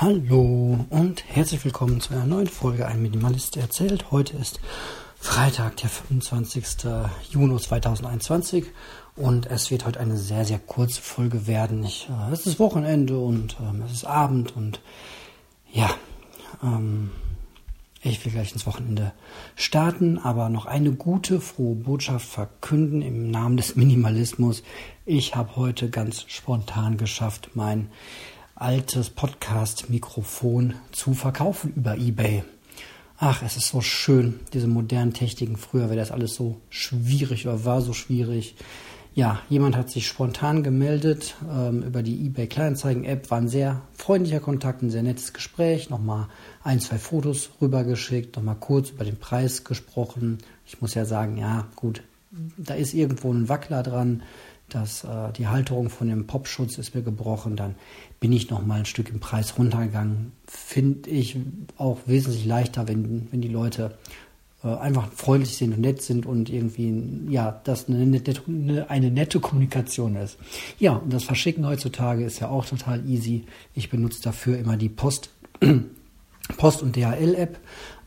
Hallo und herzlich willkommen zu einer neuen Folge Ein Minimalist erzählt. Heute ist Freitag, der 25. Juni 2021 und es wird heute eine sehr, sehr kurze Folge werden. Ich, äh, es ist Wochenende und ähm, es ist Abend und ja, ähm, ich will gleich ins Wochenende starten, aber noch eine gute, frohe Botschaft verkünden im Namen des Minimalismus. Ich habe heute ganz spontan geschafft, mein altes Podcast-Mikrofon zu verkaufen über eBay. Ach, es ist so schön, diese modernen Techniken. Früher wäre das alles so schwierig oder war so schwierig. Ja, jemand hat sich spontan gemeldet ähm, über die eBay Kleinanzeigen-App. War ein sehr freundlicher Kontakt, ein sehr nettes Gespräch. Nochmal ein, zwei Fotos rübergeschickt, nochmal kurz über den Preis gesprochen. Ich muss ja sagen, ja, gut, da ist irgendwo ein Wackler dran dass äh, die Halterung von dem Popschutz ist mir gebrochen, dann bin ich noch mal ein Stück im Preis runtergegangen. Finde ich auch wesentlich leichter, wenn, wenn die Leute äh, einfach freundlich sind und nett sind und irgendwie, ja, das eine nette, eine nette Kommunikation ist. Ja, und das Verschicken heutzutage ist ja auch total easy. Ich benutze dafür immer die Post Post- und DHL-App.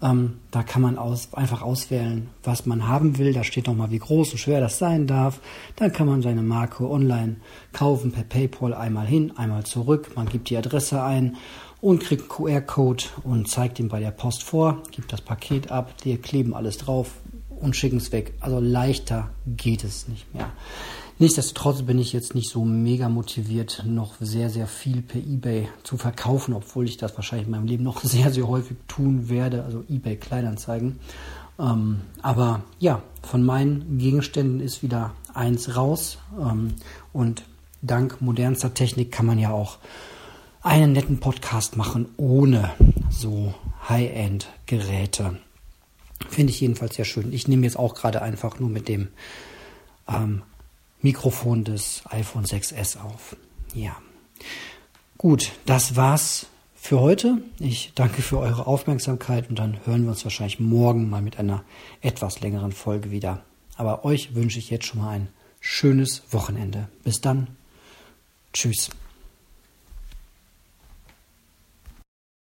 Ähm, da kann man aus, einfach auswählen, was man haben will. Da steht nochmal, wie groß und schwer das sein darf. Dann kann man seine Marke online kaufen per PayPal einmal hin, einmal zurück. Man gibt die Adresse ein und kriegt einen QR-Code und zeigt ihn bei der Post vor, gibt das Paket ab, die kleben alles drauf und schicken es weg. Also leichter geht es nicht mehr. Nichtsdestotrotz bin ich jetzt nicht so mega motiviert, noch sehr, sehr viel per eBay zu verkaufen, obwohl ich das wahrscheinlich in meinem Leben noch sehr, sehr häufig tun werde, also eBay Kleinanzeigen. Ähm, aber ja, von meinen Gegenständen ist wieder eins raus ähm, und dank modernster Technik kann man ja auch einen netten Podcast machen ohne so High-End-Geräte. Finde ich jedenfalls sehr schön. Ich nehme jetzt auch gerade einfach nur mit dem ähm, Mikrofon des iPhone 6S auf. Ja. Gut, das war's für heute. Ich danke für eure Aufmerksamkeit und dann hören wir uns wahrscheinlich morgen mal mit einer etwas längeren Folge wieder. Aber euch wünsche ich jetzt schon mal ein schönes Wochenende. Bis dann. Tschüss.